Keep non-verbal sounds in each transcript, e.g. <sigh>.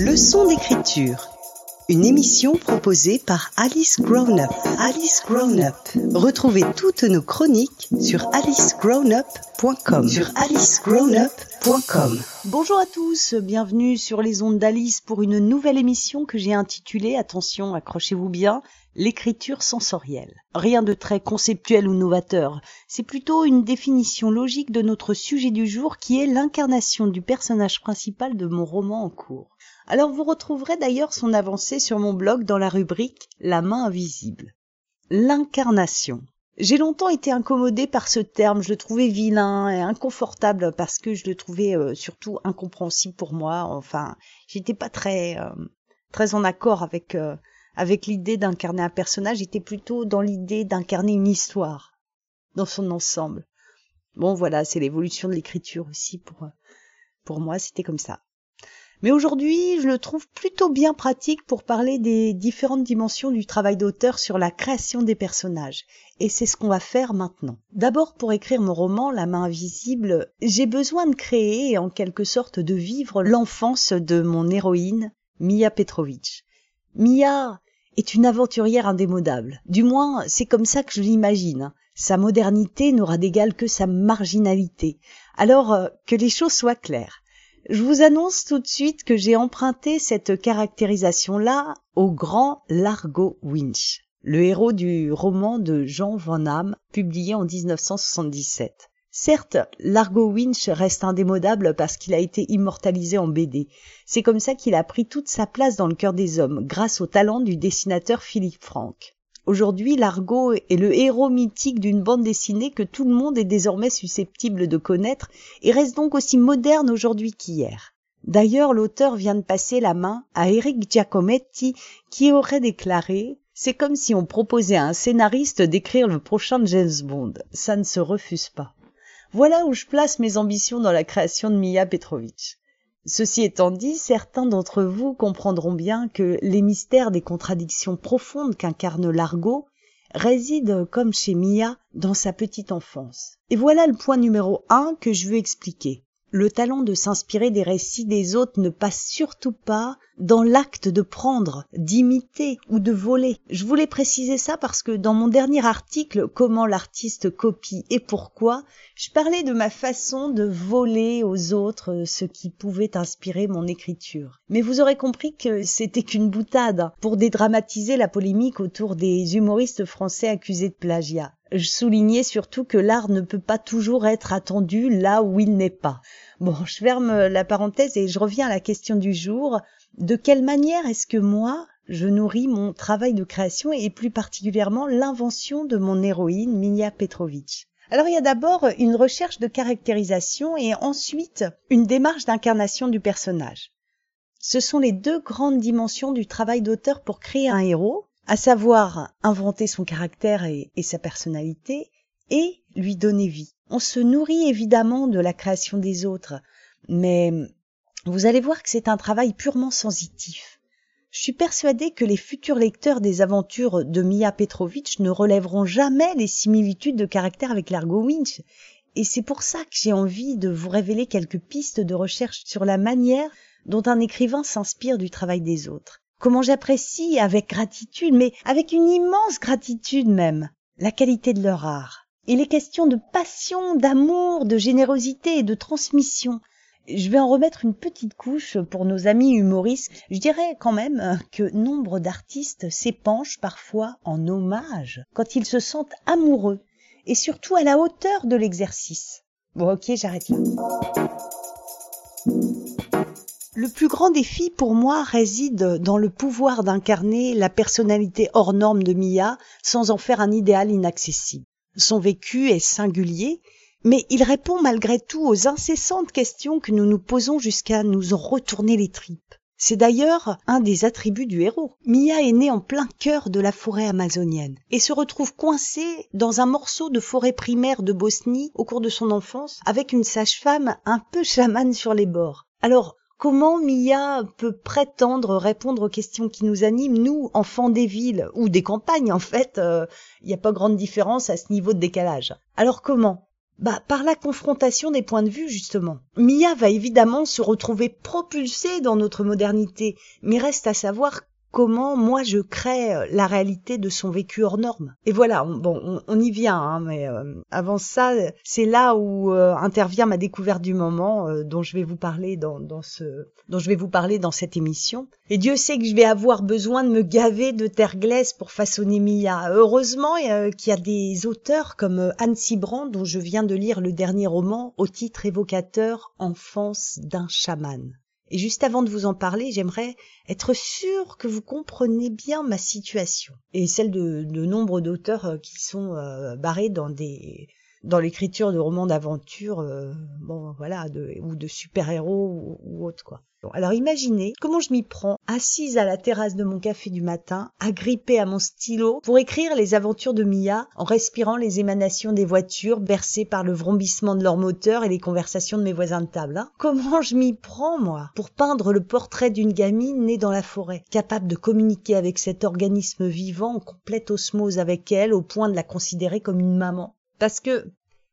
Leçon d'écriture. Une émission proposée par Alice Grown Up. Alice Grown Up. Retrouvez toutes nos chroniques sur alicegrownup.com. Sur alicegrownup.com. Bonjour à tous, bienvenue sur les ondes d'Alice pour une nouvelle émission que j'ai intitulée, attention, accrochez-vous bien, l'écriture sensorielle. Rien de très conceptuel ou novateur, c'est plutôt une définition logique de notre sujet du jour qui est l'incarnation du personnage principal de mon roman en cours. Alors vous retrouverez d'ailleurs son avancée sur mon blog dans la rubrique La main invisible. L'incarnation. J'ai longtemps été incommodée par ce terme, je le trouvais vilain et inconfortable parce que je le trouvais euh, surtout incompréhensible pour moi. Enfin, j'étais pas très euh, très en accord avec euh, avec l'idée d'incarner un personnage, j'étais plutôt dans l'idée d'incarner une histoire dans son ensemble. Bon voilà, c'est l'évolution de l'écriture aussi pour pour moi, c'était comme ça. Mais aujourd'hui, je le trouve plutôt bien pratique pour parler des différentes dimensions du travail d'auteur sur la création des personnages. Et c'est ce qu'on va faire maintenant. D'abord, pour écrire mon roman La main invisible, j'ai besoin de créer et en quelque sorte de vivre l'enfance de mon héroïne, Mia Petrovitch. Mia est une aventurière indémodable. Du moins, c'est comme ça que je l'imagine. Sa modernité n'aura d'égal que sa marginalité. Alors, euh, que les choses soient claires. Je vous annonce tout de suite que j'ai emprunté cette caractérisation-là au grand Largo Winch, le héros du roman de Jean Van Hamme, publié en 1977. Certes, Largo Winch reste indémodable parce qu'il a été immortalisé en BD. C'est comme ça qu'il a pris toute sa place dans le cœur des hommes, grâce au talent du dessinateur Philippe Franck. Aujourd'hui, Largo est le héros mythique d'une bande dessinée que tout le monde est désormais susceptible de connaître et reste donc aussi moderne aujourd'hui qu'hier. D'ailleurs, l'auteur vient de passer la main à Eric Giacometti qui aurait déclaré C'est comme si on proposait à un scénariste d'écrire le prochain James Bond. Ça ne se refuse pas. Voilà où je place mes ambitions dans la création de Mia Petrovitch. Ceci étant dit, certains d'entre vous comprendront bien que les mystères des contradictions profondes qu'incarne Largo résident, comme chez Mia, dans sa petite enfance. Et voilà le point numéro un que je veux expliquer. Le talent de s'inspirer des récits des autres ne passe surtout pas dans l'acte de prendre, d'imiter ou de voler. Je voulais préciser ça parce que dans mon dernier article Comment l'artiste copie et pourquoi, je parlais de ma façon de voler aux autres ce qui pouvait inspirer mon écriture. Mais vous aurez compris que c'était qu'une boutade pour dédramatiser la polémique autour des humoristes français accusés de plagiat. Je soulignais surtout que l'art ne peut pas toujours être attendu là où il n'est pas. Bon, je ferme la parenthèse et je reviens à la question du jour. De quelle manière est-ce que moi, je nourris mon travail de création et plus particulièrement l'invention de mon héroïne, Mia Petrovitch? Alors il y a d'abord une recherche de caractérisation et ensuite une démarche d'incarnation du personnage. Ce sont les deux grandes dimensions du travail d'auteur pour créer un héros, à savoir inventer son caractère et, sa personnalité et lui donner vie. On se nourrit évidemment de la création des autres, mais vous allez voir que c'est un travail purement sensitif. Je suis persuadée que les futurs lecteurs des aventures de Mia Petrovitch ne relèveront jamais les similitudes de caractère avec Largo Winch, et c'est pour ça que j'ai envie de vous révéler quelques pistes de recherche sur la manière dont un écrivain s'inspire du travail des autres. Comment j'apprécie avec gratitude, mais avec une immense gratitude même, la qualité de leur art. Il est question de passion, d'amour, de générosité et de transmission. Je vais en remettre une petite couche pour nos amis humoristes. Je dirais quand même que nombre d'artistes s'épanchent parfois en hommage quand ils se sentent amoureux et surtout à la hauteur de l'exercice. Bon ok, j'arrête là. Le plus grand défi pour moi réside dans le pouvoir d'incarner la personnalité hors norme de Mia sans en faire un idéal inaccessible. Son vécu est singulier, mais il répond malgré tout aux incessantes questions que nous nous posons jusqu'à nous en retourner les tripes. C'est d'ailleurs un des attributs du héros. Mia est née en plein cœur de la forêt amazonienne et se retrouve coincée dans un morceau de forêt primaire de Bosnie au cours de son enfance avec une sage-femme un peu chamane sur les bords. Alors, Comment Mia peut prétendre répondre aux questions qui nous animent, nous, enfants des villes ou des campagnes En fait, il euh, n'y a pas grande différence à ce niveau de décalage. Alors comment? Bah, par la confrontation des points de vue, justement. Mia va évidemment se retrouver propulsée dans notre modernité, mais reste à savoir comment moi je crée euh, la réalité de son vécu hors norme. Et voilà, on, bon, on, y vient, hein, mais euh, avant ça, c'est là où euh, intervient ma découverte du moment, dont je vais vous parler dans, dans, ce, dont je vais vous parler dans cette émission. Et Dieu sait que je vais avoir besoin de me gaver de terre glaise pour façonner Mia. Heureusement qu'il y a des auteurs comme Anne Sibran, dont je viens de lire le dernier roman au titre évocateur Enfance d'un chaman. Et juste avant de vous en parler, j'aimerais être sûr que vous comprenez bien ma situation. Et celle de, de nombre d'auteurs euh, qui sont euh, barrés dans des dans l'écriture de romans d'aventure, euh, bon voilà, de, ou de super-héros ou, autre quoi alors imaginez comment je m'y prends, assise à la terrasse de mon café du matin, agrippée à mon stylo, pour écrire les aventures de Mia en respirant les émanations des voitures bercées par le vrombissement de leurs moteurs et les conversations de mes voisins de table. Hein. comment je m'y prends, moi, pour peindre le portrait d'une gamine née dans la forêt, capable de communiquer avec cet organisme vivant en complète osmose avec elle au point de la considérer comme une maman? Parce que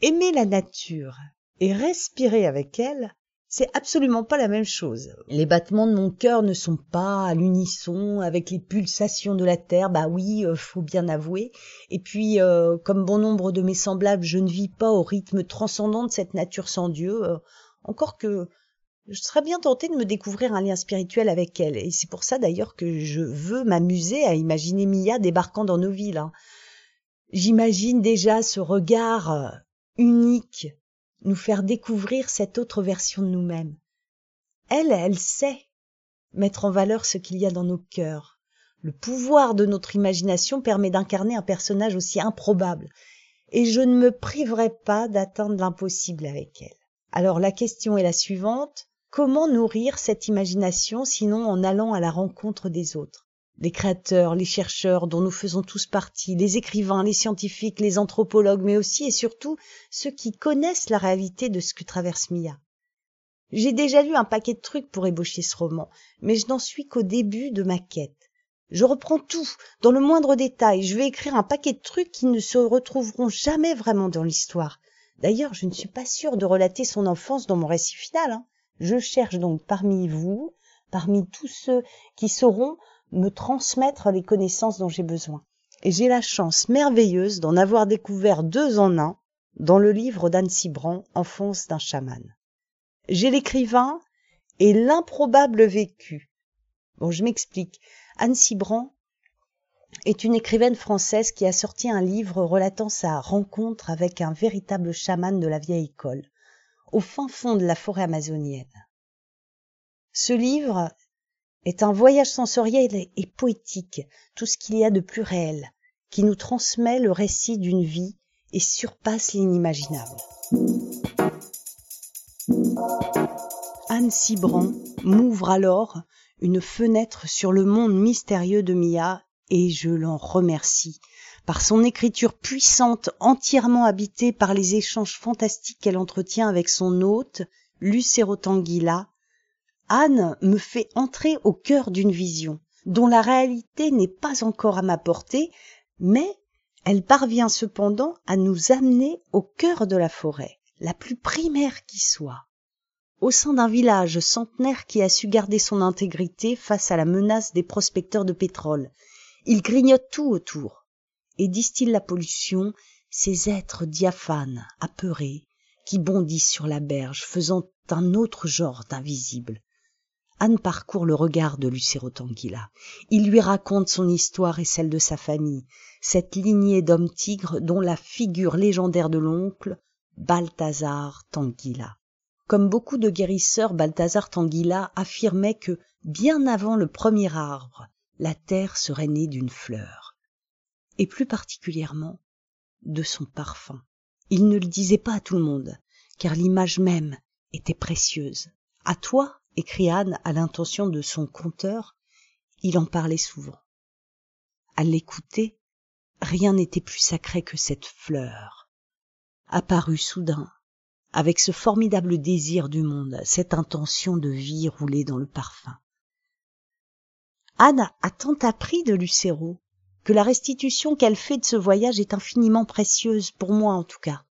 aimer la nature et respirer avec elle, c'est absolument pas la même chose. Les battements de mon cœur ne sont pas à l'unisson avec les pulsations de la terre, bah oui, euh, faut bien avouer. Et puis, euh, comme bon nombre de mes semblables, je ne vis pas au rythme transcendant de cette nature sans Dieu, euh, encore que je serais bien tentée de me découvrir un lien spirituel avec elle. Et c'est pour ça d'ailleurs que je veux m'amuser à imaginer Mia débarquant dans nos villes. Hein. J'imagine déjà ce regard unique nous faire découvrir cette autre version de nous-mêmes. Elle, elle sait mettre en valeur ce qu'il y a dans nos cœurs. Le pouvoir de notre imagination permet d'incarner un personnage aussi improbable, et je ne me priverai pas d'atteindre l'impossible avec elle. Alors la question est la suivante, comment nourrir cette imagination sinon en allant à la rencontre des autres? Les créateurs, les chercheurs dont nous faisons tous partie, les écrivains, les scientifiques, les anthropologues, mais aussi et surtout ceux qui connaissent la réalité de ce que traverse Mia. J'ai déjà lu un paquet de trucs pour ébaucher ce roman, mais je n'en suis qu'au début de ma quête. Je reprends tout, dans le moindre détail. Je vais écrire un paquet de trucs qui ne se retrouveront jamais vraiment dans l'histoire. D'ailleurs, je ne suis pas sûre de relater son enfance dans mon récit final. Hein. Je cherche donc parmi vous, parmi tous ceux qui sauront me transmettre les connaissances dont j'ai besoin. Et j'ai la chance merveilleuse d'en avoir découvert deux en un dans le livre d'Anne Cibran, Enfance d'un chaman. J'ai l'écrivain et l'improbable vécu. Bon, je m'explique. Anne Cibran est une écrivaine française qui a sorti un livre relatant sa rencontre avec un véritable chaman de la vieille école, au fin fond de la forêt amazonienne. Ce livre est un voyage sensoriel et poétique, tout ce qu'il y a de plus réel, qui nous transmet le récit d'une vie et surpasse l'inimaginable. Anne Cibran m'ouvre alors une fenêtre sur le monde mystérieux de Mia et je l'en remercie par son écriture puissante entièrement habitée par les échanges fantastiques qu'elle entretient avec son hôte, Lucero Tanguila, Anne me fait entrer au cœur d'une vision, dont la réalité n'est pas encore à ma portée, mais elle parvient cependant à nous amener au cœur de la forêt, la plus primaire qui soit. Au sein d'un village centenaire qui a su garder son intégrité face à la menace des prospecteurs de pétrole, il grignote tout autour et distille la pollution, ces êtres diaphanes, apeurés, qui bondissent sur la berge, faisant un autre genre d'invisible. Anne parcourt le regard de Lucero Tanguilla. Il lui raconte son histoire et celle de sa famille, cette lignée d'hommes tigres dont la figure légendaire de l'oncle, Balthazar Tanguilla. Comme beaucoup de guérisseurs, Balthazar Tanguilla affirmait que, bien avant le premier arbre, la terre serait née d'une fleur, et plus particulièrement de son parfum. Il ne le disait pas à tout le monde, car l'image même était précieuse. À toi, écrit Anne à l'intention de son conteur, il en parlait souvent. À l'écouter, rien n'était plus sacré que cette fleur, apparue soudain, avec ce formidable désir du monde, cette intention de vie roulée dans le parfum. Anne a tant appris de Lucero que la restitution qu'elle fait de ce voyage est infiniment précieuse, pour moi en tout cas,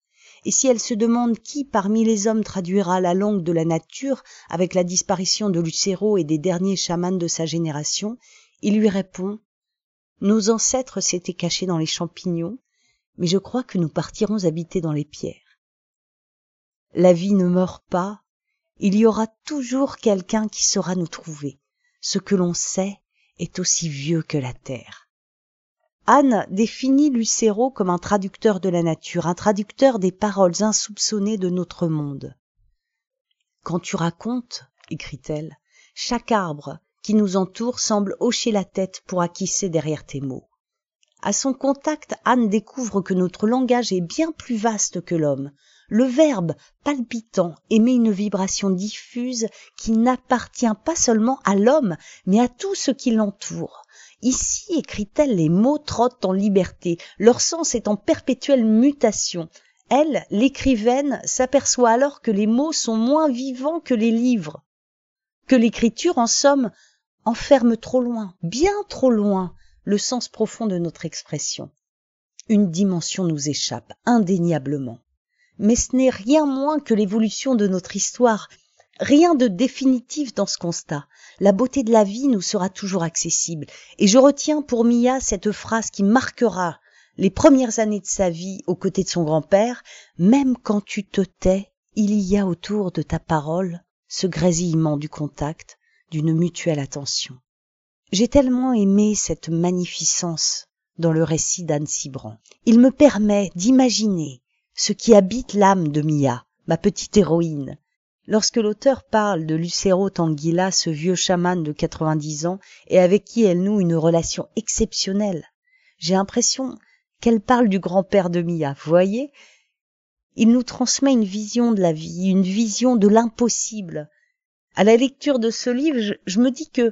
et si elle se demande qui parmi les hommes traduira la langue de la nature avec la disparition de Lucero et des derniers chamans de sa génération, il lui répond Nos ancêtres s'étaient cachés dans les champignons, mais je crois que nous partirons habiter dans les pierres. La vie ne meurt pas, il y aura toujours quelqu'un qui saura nous trouver. Ce que l'on sait est aussi vieux que la terre. Anne définit Lucero comme un traducteur de la nature, un traducteur des paroles insoupçonnées de notre monde. Quand tu racontes, écrit-elle, chaque arbre qui nous entoure semble hocher la tête pour acquiescer derrière tes mots. À son contact, Anne découvre que notre langage est bien plus vaste que l'homme. Le verbe palpitant émet une vibration diffuse qui n'appartient pas seulement à l'homme, mais à tout ce qui l'entoure. Ici, écrit-elle, les mots trottent en liberté, leur sens est en perpétuelle mutation. Elle, l'écrivaine, s'aperçoit alors que les mots sont moins vivants que les livres, que l'écriture, en somme, enferme trop loin, bien trop loin, le sens profond de notre expression. Une dimension nous échappe, indéniablement. Mais ce n'est rien moins que l'évolution de notre histoire, rien de définitif dans ce constat. La beauté de la vie nous sera toujours accessible. Et je retiens pour Mia cette phrase qui marquera les premières années de sa vie aux côtés de son grand-père, même quand tu te tais, il y a autour de ta parole ce grésillement du contact, d'une mutuelle attention. J'ai tellement aimé cette magnificence dans le récit d'Anne Cibran. Il me permet d'imaginer ce qui habite l'âme de Mia, ma petite héroïne. Lorsque l'auteur parle de Lucero Tanguila, ce vieux chaman de 90 ans, et avec qui elle noue une relation exceptionnelle, j'ai l'impression qu'elle parle du grand-père de Mia. Vous voyez? Il nous transmet une vision de la vie, une vision de l'impossible. À la lecture de ce livre, je, je me dis que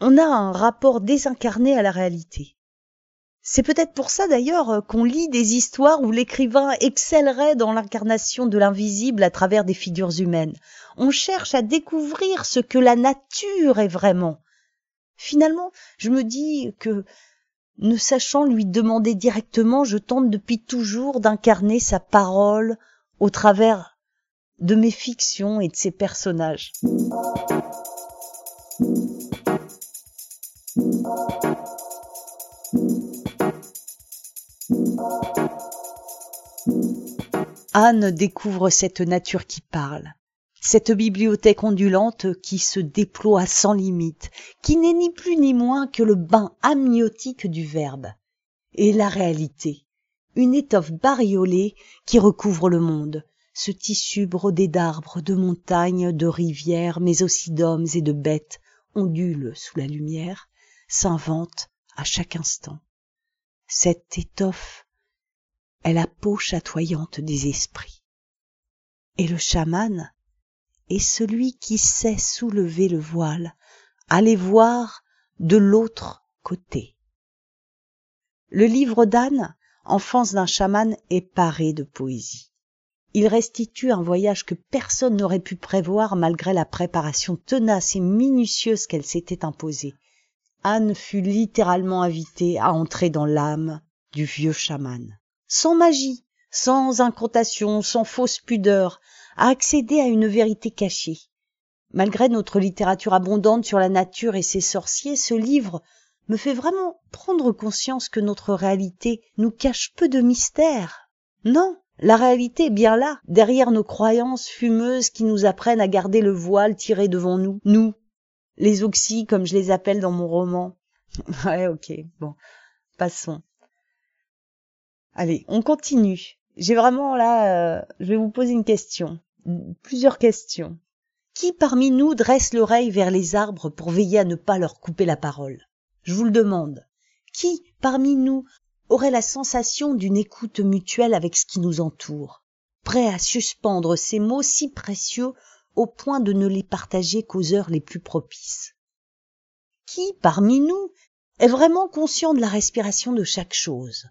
on a un rapport désincarné à la réalité. C'est peut-être pour ça d'ailleurs qu'on lit des histoires où l'écrivain excellerait dans l'incarnation de l'invisible à travers des figures humaines. On cherche à découvrir ce que la nature est vraiment. Finalement, je me dis que, ne sachant lui demander directement, je tente depuis toujours d'incarner sa parole au travers de mes fictions et de ses personnages. Anne découvre cette nature qui parle, cette bibliothèque ondulante qui se déploie sans limite, qui n'est ni plus ni moins que le bain amniotique du verbe. Et la réalité, une étoffe bariolée qui recouvre le monde, ce tissu brodé d'arbres, de montagnes, de rivières, mais aussi d'hommes et de bêtes, ondule sous la lumière, s'invente à chaque instant. Cette étoffe est la peau chatoyante des esprits. Et le chaman est celui qui sait soulever le voile, aller voir de l'autre côté. Le livre d'Anne, Enfance d'un chaman, est paré de poésie. Il restitue un voyage que personne n'aurait pu prévoir malgré la préparation tenace et minutieuse qu'elle s'était imposée. Anne fut littéralement invitée à entrer dans l'âme du vieux chaman. Sans magie, sans incantation, sans fausse pudeur, à accéder à une vérité cachée. Malgré notre littérature abondante sur la nature et ses sorciers, ce livre me fait vraiment prendre conscience que notre réalité nous cache peu de mystères. Non, la réalité est bien là, derrière nos croyances fumeuses qui nous apprennent à garder le voile tiré devant nous, nous, les oxy comme je les appelle dans mon roman. <laughs> ouais, ok, bon, passons. Allez, on continue. J'ai vraiment là, euh, je vais vous poser une question, plusieurs questions. Qui parmi nous dresse l'oreille vers les arbres pour veiller à ne pas leur couper la parole? Je vous le demande. Qui parmi nous aurait la sensation d'une écoute mutuelle avec ce qui nous entoure, prêt à suspendre ces mots si précieux au point de ne les partager qu'aux heures les plus propices? Qui, parmi nous, est vraiment conscient de la respiration de chaque chose?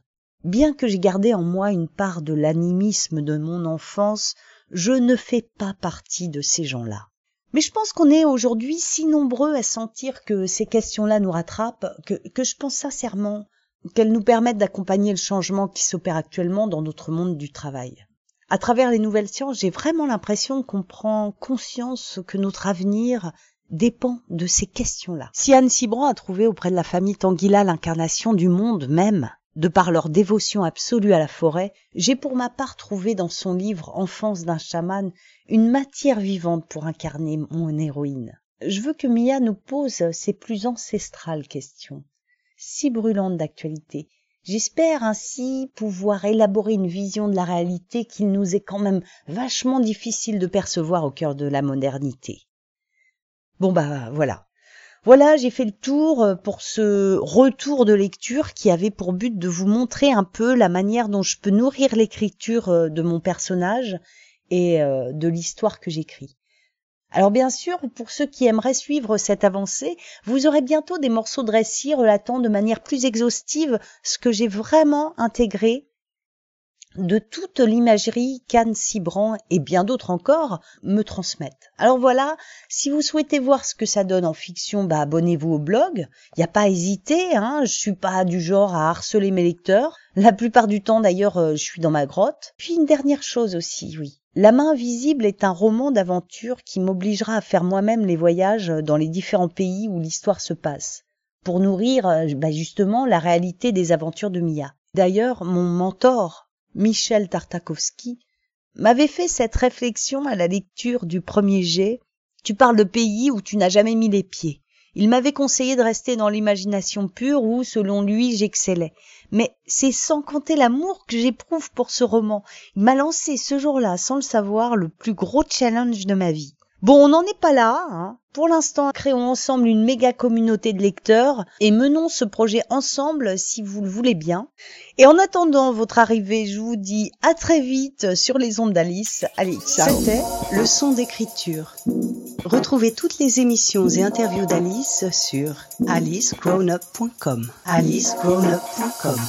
Bien que j'ai gardé en moi une part de l'animisme de mon enfance, je ne fais pas partie de ces gens-là. Mais je pense qu'on est aujourd'hui si nombreux à sentir que ces questions-là nous rattrapent, que, je pense sincèrement qu'elles nous permettent d'accompagner le changement qui s'opère actuellement dans notre monde du travail. À travers les nouvelles sciences, j'ai vraiment l'impression qu'on prend conscience que notre avenir dépend de ces questions-là. Si Anne Cibran a trouvé auprès de la famille Tanguila l'incarnation du monde même, de par leur dévotion absolue à la forêt, j'ai pour ma part trouvé dans son livre Enfance d'un chaman une matière vivante pour incarner mon héroïne. Je veux que Mia nous pose ses plus ancestrales questions, si brûlantes d'actualité. J'espère ainsi pouvoir élaborer une vision de la réalité qu'il nous est quand même vachement difficile de percevoir au cœur de la modernité. Bon bah voilà. Voilà, j'ai fait le tour euh, pour ce retour de lecture qui avait pour but de vous montrer un peu la manière dont je peux nourrir l'écriture euh, de mon personnage et euh, de l'histoire que j'écris. Alors bien sûr, pour ceux qui aimeraient suivre cette avancée, vous aurez bientôt des morceaux de récit relatant de manière plus exhaustive ce que j'ai vraiment intégré de toute l'imagerie qu'Anne Cibran et bien d'autres encore me transmettent. Alors voilà, si vous souhaitez voir ce que ça donne en fiction, bah abonnez-vous au blog. Il n'y a pas à hésiter, hein, je suis pas du genre à harceler mes lecteurs. La plupart du temps d'ailleurs, euh, je suis dans ma grotte. Puis une dernière chose aussi, oui. La main invisible est un roman d'aventure qui m'obligera à faire moi-même les voyages dans les différents pays où l'histoire se passe, pour nourrir euh, bah, justement la réalité des aventures de Mia. D'ailleurs, mon mentor, Michel Tartakovsky, m'avait fait cette réflexion à la lecture du premier jet. Tu parles de pays où tu n'as jamais mis les pieds. Il m'avait conseillé de rester dans l'imagination pure où, selon lui, j'excellais. Mais c'est sans compter l'amour que j'éprouve pour ce roman. Il m'a lancé ce jour-là, sans le savoir, le plus gros challenge de ma vie. Bon, on n'en est pas là. Hein. Pour l'instant, créons ensemble une méga communauté de lecteurs et menons ce projet ensemble si vous le voulez bien. Et en attendant votre arrivée, je vous dis à très vite sur les ondes d'Alice. Allez, ciao. C'était le son d'écriture. Retrouvez toutes les émissions et interviews d'Alice sur alicegrownup.com. alicegrownup.com.